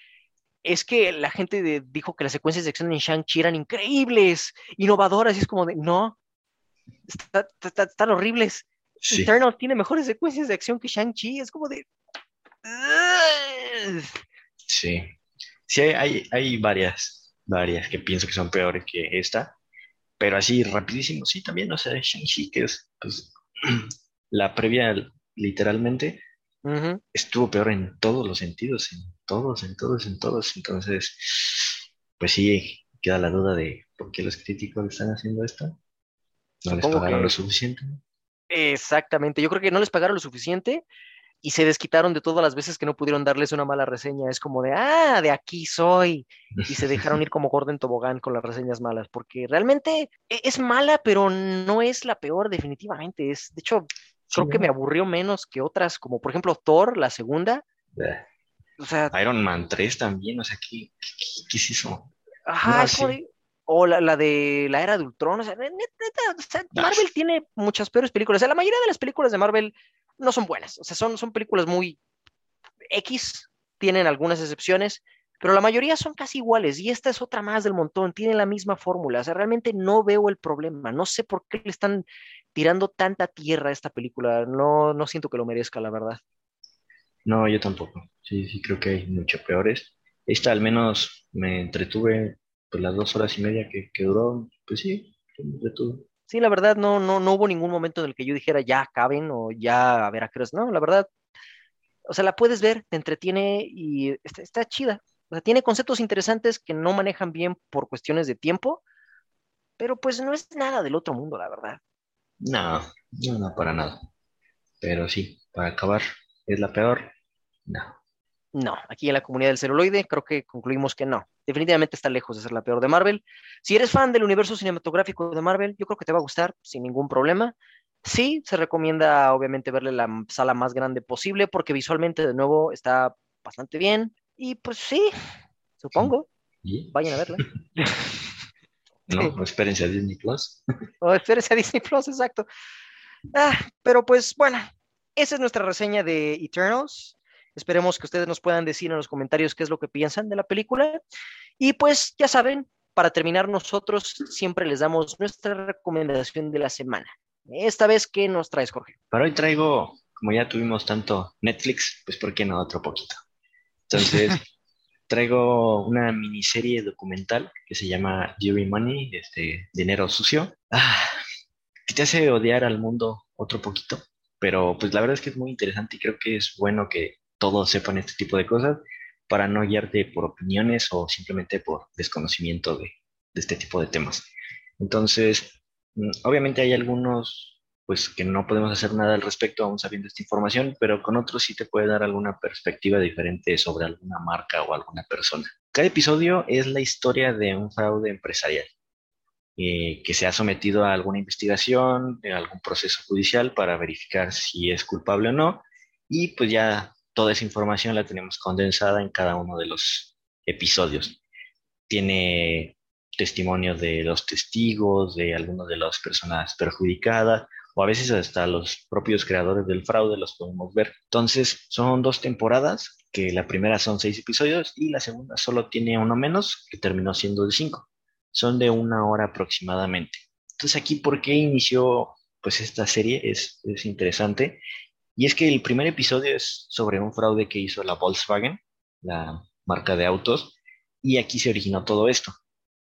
es que la gente dijo que las secuencias de acción en Shang-Chi eran increíbles, innovadoras, y es como de, no, están horribles. Eternal tiene mejores secuencias de acción que Shang-Chi, es como de... Sí, sí, hay, hay varias, varias que pienso que son peores que esta, pero así rapidísimo, sí, también, o sea, Shang-Chi, que es pues, [clears throat] la previa, literalmente, estuvo peor en todos los sentidos, en todos, en todos, en todos. Entonces, pues sí, queda la duda de por qué los críticos están haciendo esto. ¿No les pagaron lo suficiente? Exactamente, yo creo que no les pagaron lo suficiente y se desquitaron de todas las veces que no pudieron darles una mala reseña. Es como de, ah, de aquí soy. Y se dejaron ir como Gordon Tobogán con las reseñas malas, porque realmente e-, es mala, pero no es la peor definitivamente. Es, de hecho, creo que me aburrió menos que otras, como por ejemplo Thor, la segunda. O sea, Iron Man 3 también, o sea, ¿qué, qué, se hizo? Ajá, o la, de la era de Ultron, o sea, Marvel tiene muchas peores películas. O sea, la mayoría de las películas de Marvel no son buenas. O sea, son, son películas muy X, tienen algunas excepciones, pero la mayoría son casi iguales. Y esta es otra más del montón, tiene la misma fórmula. O sea, realmente no veo el problema. No sé por qué le están tirando tanta tierra a esta película. No, no siento que lo merezca, la verdad. No, yo tampoco. Sí, sí, creo que hay mucho peores. Esta al menos me entretuve pues las dos horas y media que, que duró, pues sí, de todo. Sí, la verdad, no, no, no hubo ningún momento en el que yo dijera ya acaben o ya a ver a qué. No, la verdad, o sea, la puedes ver, te entretiene y está, está chida. O sea, tiene conceptos interesantes que no manejan bien por cuestiones de tiempo, pero pues no es nada del otro mundo, la verdad. No, no, no, para nada. Pero sí, para acabar, ¿es la peor? No. No, aquí en la comunidad del celuloide creo que concluimos que no. Definitivamente está lejos de ser la peor de Marvel. Si eres fan del universo cinematográfico de Marvel, yo creo que te va a gustar sin ningún problema. Sí, se recomienda obviamente verle la sala más grande posible porque visualmente de nuevo está bastante bien. Y pues sí, supongo. ¿Y? Vayan a verla. [laughs] No, espérense a Disney Plus. [laughs] O espérense a Disney Plus, exacto. Ah, pero pues bueno, esa es nuestra reseña de Eternals. Esperemos que ustedes nos puedan decir en los comentarios qué es lo que piensan de la película. Y pues ya saben, para terminar nosotros siempre les damos nuestra recomendación de la semana. Esta vez, ¿qué nos traes, Jorge? Para hoy traigo, como ya tuvimos tanto Netflix, pues ¿por qué no otro poquito? Entonces, [laughs] traigo una miniserie documental que se llama Dirty Money, este, Dinero Sucio, ah, que te hace odiar al mundo otro poquito, pero pues la verdad es que es muy interesante y creo que es bueno que todos sepan este tipo de cosas para no guiarte por opiniones o simplemente por desconocimiento de, de este tipo de temas. Entonces, mm, obviamente hay algunos pues que no podemos hacer nada al respecto aún sabiendo esta información, pero con otros sí te puede dar alguna perspectiva diferente sobre alguna marca o alguna persona. Cada episodio es la historia de un fraude empresarial eh, que se ha sometido a alguna investigación, a algún proceso judicial para verificar si es culpable o no, y pues ya toda esa información la tenemos condensada en cada uno de los episodios. Tiene testimonio de los testigos, de algunas de las personas perjudicadas, o a veces hasta los propios creadores del fraude los podemos ver. Entonces, son dos temporadas, que la primera son seis episodios y la segunda solo tiene uno menos, que terminó siendo de cinco. Son de una hora aproximadamente. Entonces, aquí, ¿por qué inició pues esta serie? Es, es interesante. Y es que el primer episodio es sobre un fraude que hizo la Volkswagen, la marca de autos, y aquí se originó todo esto.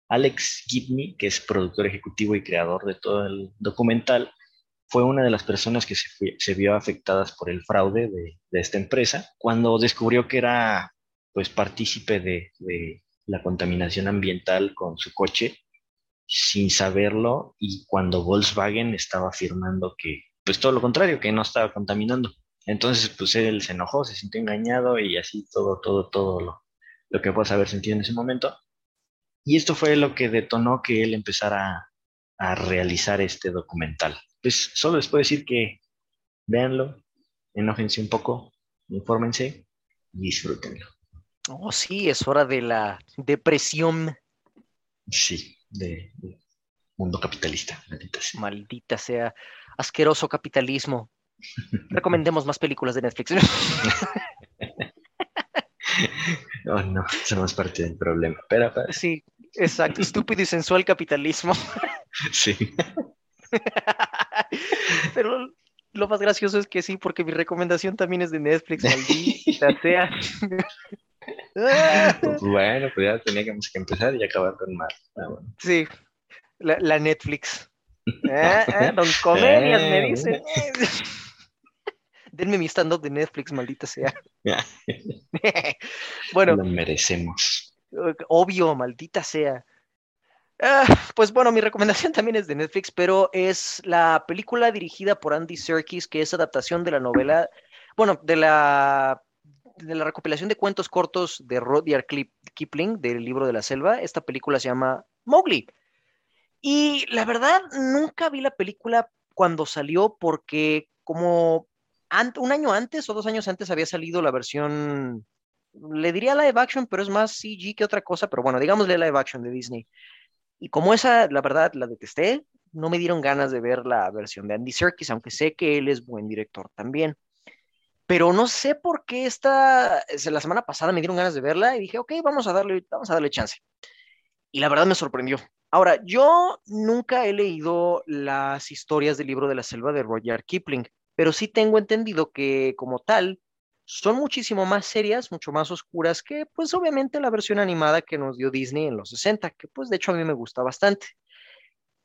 Alex Gibney, que es productor ejecutivo y creador de todo el documental, fue una de las personas que se, vio afectadas por el fraude de, esta empresa cuando descubrió que era pues partícipe de, de la contaminación ambiental con su coche sin saberlo y cuando Volkswagen estaba afirmando que pues todo lo contrario, que no estaba contaminando. Entonces pues él se enojó, se sintió engañado y así todo, todo, todo lo, lo que puedas haber sentido en ese momento. Y esto fue lo que detonó que él empezara a realizar este documental pues solo les puedo decir que véanlo, enójense un poco, infórmense y disfrútenlo. Oh, sí, es hora de la depresión. Sí, de, de mundo capitalista, maldita sea. Maldita sea, asqueroso capitalismo. [laughs] Recomendemos más películas de Netflix. [laughs] oh, no, somos parte del problema. Pero, pero... Sí, exacto, estúpido y sensual capitalismo. [laughs] sí. Pero lo más gracioso es que sí, porque mi recomendación también es de Netflix, maldita sea. bueno, pues ya teníamos que empezar y acabar con más. Ah, bueno. Sí, la, la Netflix. [laughs] ¿Eh? ¿Eh? Don Comedias me dice. [laughs] Denme mi stand-up de Netflix, maldita sea. [laughs] bueno. Lo merecemos. Obvio, maldita sea. Ah, pues bueno, mi recomendación también es de Netflix, pero es la película dirigida por Andy Serkis, que es adaptación de la novela, bueno, de la, de la recopilación de cuentos cortos de Rudyard Kipling, del libro de la selva. Esta película se llama Mowgli. Y la verdad, nunca vi la película cuando salió porque como un año antes o dos años antes había salido la versión, le diría live action, pero es más CG que otra cosa, pero bueno, digámosle live action de Disney. Y como esa, la verdad, la detesté, no me dieron ganas de ver la versión de Andy Serkis, aunque sé que él es buen director también. Pero no sé por qué esta, la semana pasada me dieron ganas de verla y dije, ok, vamos a darle, vamos a darle chance. Y la verdad me sorprendió. Ahora, yo nunca he leído las historias del libro de la selva de Roger Kipling, pero sí tengo entendido que como tal, son muchísimo más serias, mucho más oscuras que pues obviamente la versión animada que nos dio Disney en los 60, que pues de hecho a mí me gusta bastante.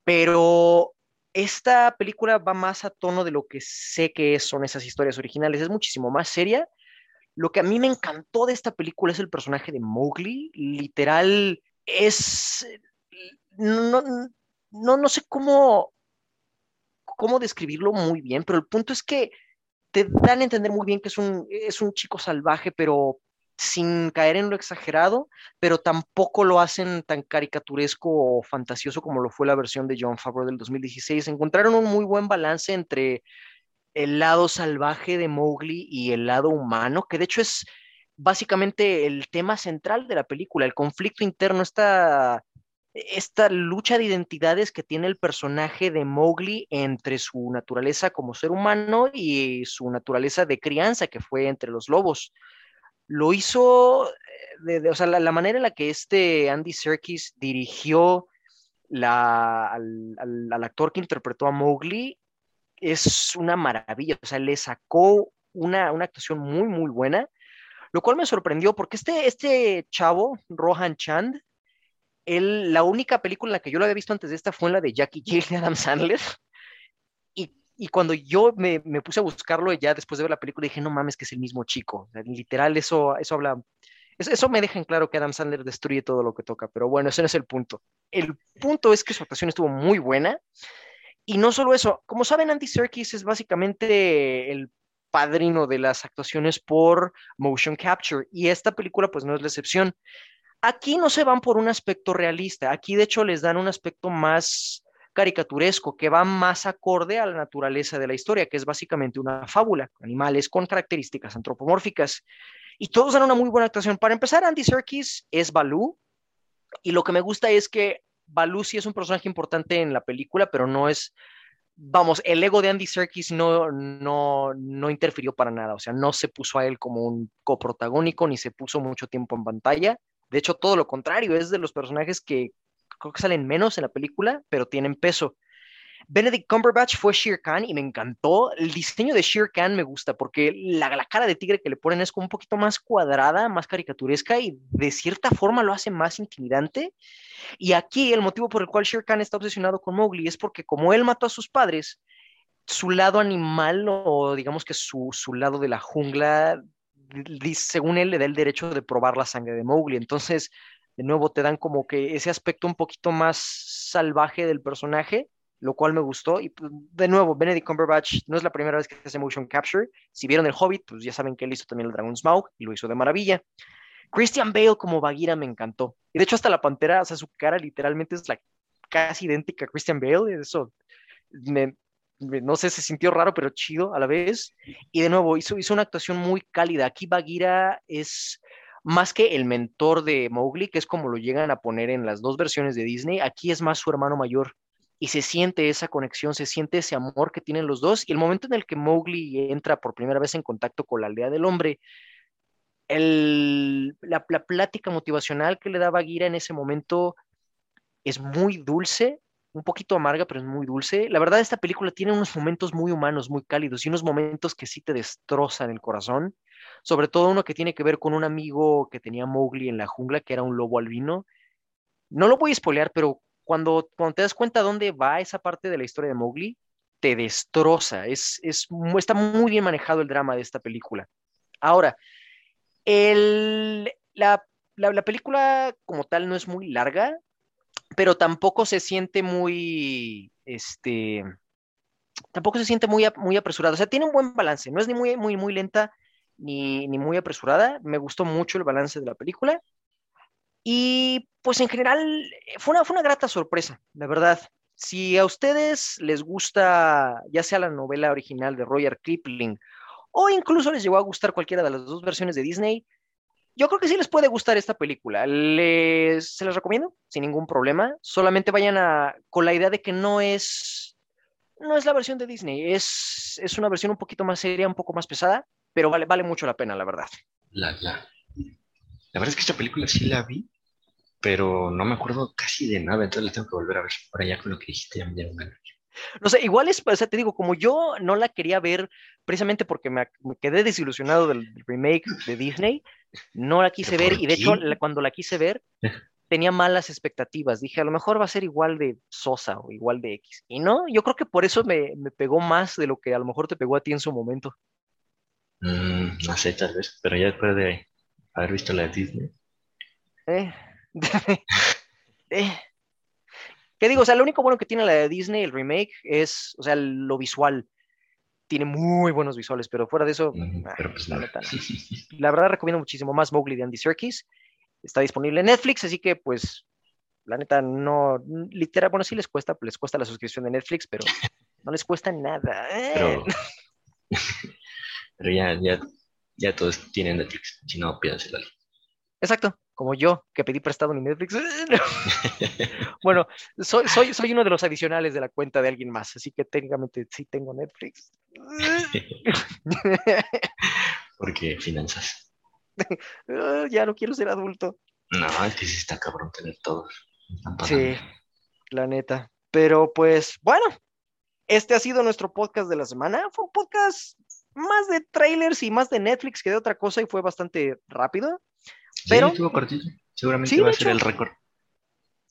Pero esta película va más a tono de lo que sé que son esas historias originales, es muchísimo más seria. Lo que a mí me encantó de esta película es el personaje de Mowgli, literal es no, no, no sé cómo cómo describirlo muy bien, pero el punto es que te dan a entender muy bien que es un, es un chico salvaje, pero sin caer en lo exagerado, pero tampoco lo hacen tan caricaturesco o fantasioso como lo fue la versión de John Favreau del 2016. Encontraron un muy buen balance entre el lado salvaje de Mowgli y el lado humano, que de hecho es básicamente el tema central de la película, el conflicto interno, esta esta lucha de identidades que tiene el personaje de Mowgli entre su naturaleza como ser humano y su naturaleza de crianza, que fue entre los lobos. Lo hizo, eh, de, o sea, la, manera en la que este Andy Serkis dirigió al, actor que interpretó a Mowgli es una maravilla, o sea, le sacó una, una actuación muy, muy buena, lo cual me sorprendió porque este, este chavo, Rohan Chand, la única película en la que yo lo había visto antes de esta fue la de Jackie Jill de Adam Sandler. Y, cuando yo me, puse a buscarlo ya después de ver la película, dije, no mames, que es el mismo chico. literal, eso, eso habla. Eso, me deja en claro que Adam Sandler destruye todo lo que toca, pero bueno, ese no es el punto. El punto es que su actuación estuvo muy buena. Y no solo eso, como saben, Andy Serkis es básicamente el padrino de las actuaciones por motion capture y esta película pues no es la excepción. Aquí no se van por un aspecto realista, aquí de hecho les dan un aspecto más caricaturesco, que va más acorde a la naturaleza de la historia, que es básicamente una fábula, animales con características antropomórficas. Y todos dan una muy buena actuación. Para empezar, Andy Serkis es Balú, y lo que me gusta es que Balú sí es un personaje importante en la película, pero no es, vamos, el ego de Andy Serkis no, no, no interfirió para nada, o sea, no se puso a él como un coprotagónico, ni se puso mucho tiempo en pantalla. De hecho, todo lo contrario, es de los personajes que creo que salen menos en la película, pero tienen peso. Benedict Cumberbatch fue Shere Khan y me encantó. El diseño de Shere Khan me gusta porque la, cara de tigre que le ponen es un poquito más cuadrada, más caricaturesca y de cierta forma lo hace más intimidante. Y aquí el motivo por el cual Shere Khan está obsesionado con Mowgli es porque como él mató a sus padres, su lado animal o digamos que su lado de la jungla según él, le da el derecho de probar la sangre de Mowgli. Entonces, de nuevo, te dan como que ese aspecto un poquito más salvaje del personaje, lo cual me gustó. Y pues, de nuevo, Benedict Cumberbatch no es la primera vez que hace motion capture. Si vieron el Hobbit, pues ya saben que él hizo también el Dragon Smaug y lo hizo de maravilla. Christian Bale como Bagheera me encantó. Y de hecho, hasta la pantera, o sea, su cara literalmente es la casi idéntica a Christian Bale. Eso me, no sé, se sintió raro, pero chido a la vez. Y de nuevo, hizo, hizo una actuación muy cálida. Aquí Bagheera es más que el mentor de Mowgli, que es como lo llegan a poner en las dos versiones de Disney, aquí es más su hermano mayor. Y se siente esa conexión, se siente ese amor que tienen los dos. Y el momento en el que Mowgli entra por primera vez en contacto con la aldea del hombre, el, la, plática motivacional que le da Bagheera en ese momento es muy dulce, un poquito amarga, pero es muy dulce. La verdad, esta película tiene unos momentos muy humanos, muy cálidos y unos momentos que sí te destrozan el corazón. Sobre todo uno que tiene que ver con un amigo que tenía Mowgli en la jungla, que era un lobo albino. No lo voy a spoilear, pero cuando, cuando te das cuenta dónde va esa parte de la historia de Mowgli, te destroza. Es, es, está muy bien manejado el drama de esta película. Ahora, el, la, la película como tal no es muy larga, pero tampoco se siente muy, este, tampoco se siente muy, muy apresurada. O sea, tiene un buen balance, no es ni muy, muy, muy lenta ni, ni muy apresurada. Me gustó mucho el balance de la película. Y pues en general fue una, fue una grata sorpresa, la verdad. Si a ustedes les gusta ya sea la novela original de Roger Kipling o incluso les llegó a gustar cualquiera de las dos versiones de Disney, yo creo que sí les puede gustar esta película. Les, se les recomiendo sin ningún problema. Solamente vayan a, con la idea de que no es, no es la versión de Disney. Es, es una versión un poquito más seria, un poco más pesada, pero vale, vale mucho la pena, la verdad. La, la, la verdad es que esta película sí la vi, pero no me acuerdo casi de nada, entonces la tengo que volver a ver. Ahora ya con lo que dijiste ya me dieron ganas. No sé, igual es, o sea, te digo, como yo no la quería ver precisamente porque me, me quedé desilusionado del remake de Disney, no la quise ver ¿Por y de hecho la- cuando la quise ver tenía malas expectativas. Dije, a lo mejor va a ser igual de sosa o igual de X. Y no, yo creo que por eso me, me pegó más de lo que a lo mejor te pegó a ti en su momento. Mm, no sé, tal vez, pero ya después de haber visto la de Disney, Eh, [laughs] eh. ¿Qué digo? O sea, lo único bueno que tiene la de Disney, el remake, es, o sea, lo visual. Tiene muy buenos visuales, pero fuera de eso, mm, ah, pero pues la no. neta no. [laughs] La verdad recomiendo muchísimo más Mowgli de Andy Serkis. Está disponible en Netflix, así que pues la neta no, literal, bueno, sí les cuesta, les cuesta la suscripción de Netflix, pero [laughs] no les cuesta nada. Eh. Pero, [laughs] pero ya, ya, ya todos tienen Netflix, si no, pídanselo. Exacto, como yo, que pedí prestado mi Netflix. [laughs] [laughs] Bueno, soy, soy, soy uno de los adicionales de la cuenta de alguien más, así que técnicamente sí tengo Netflix. [laughs] Porque finanzas. Ya no quiero ser adulto. No, es que sí está cabrón tener todos. Sí, la neta. Pero pues, bueno, este ha sido nuestro podcast de la semana. Fue un podcast más de trailers y más de Netflix que de otra cosa y fue bastante rápido. Sí, pero- estuvo cortito. Seguramente Sí, va a ser hecho. el récord.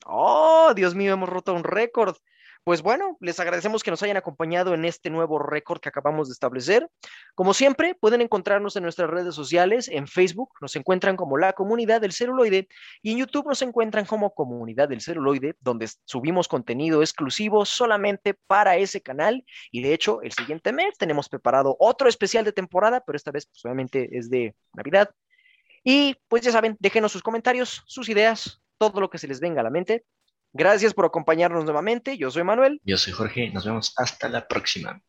Oh, Dios mío, hemos roto un récord. Pues bueno, les agradecemos que nos hayan acompañado en este nuevo récord que acabamos de establecer. Como siempre, pueden encontrarnos en nuestras redes sociales. En Facebook nos encuentran como la comunidad del celuloide y en YouTube nos encuentran como comunidad del celuloide, donde subimos contenido exclusivo solamente para ese canal. Y de hecho, el siguiente mes tenemos preparado otro especial de temporada, pero esta vez pues, obviamente es de Navidad. Y pues ya saben, déjenos sus comentarios, sus ideas, todo lo que se les venga a la mente. Gracias por acompañarnos nuevamente. Yo soy Manuel. Yo soy Jorge, nos vemos hasta la próxima.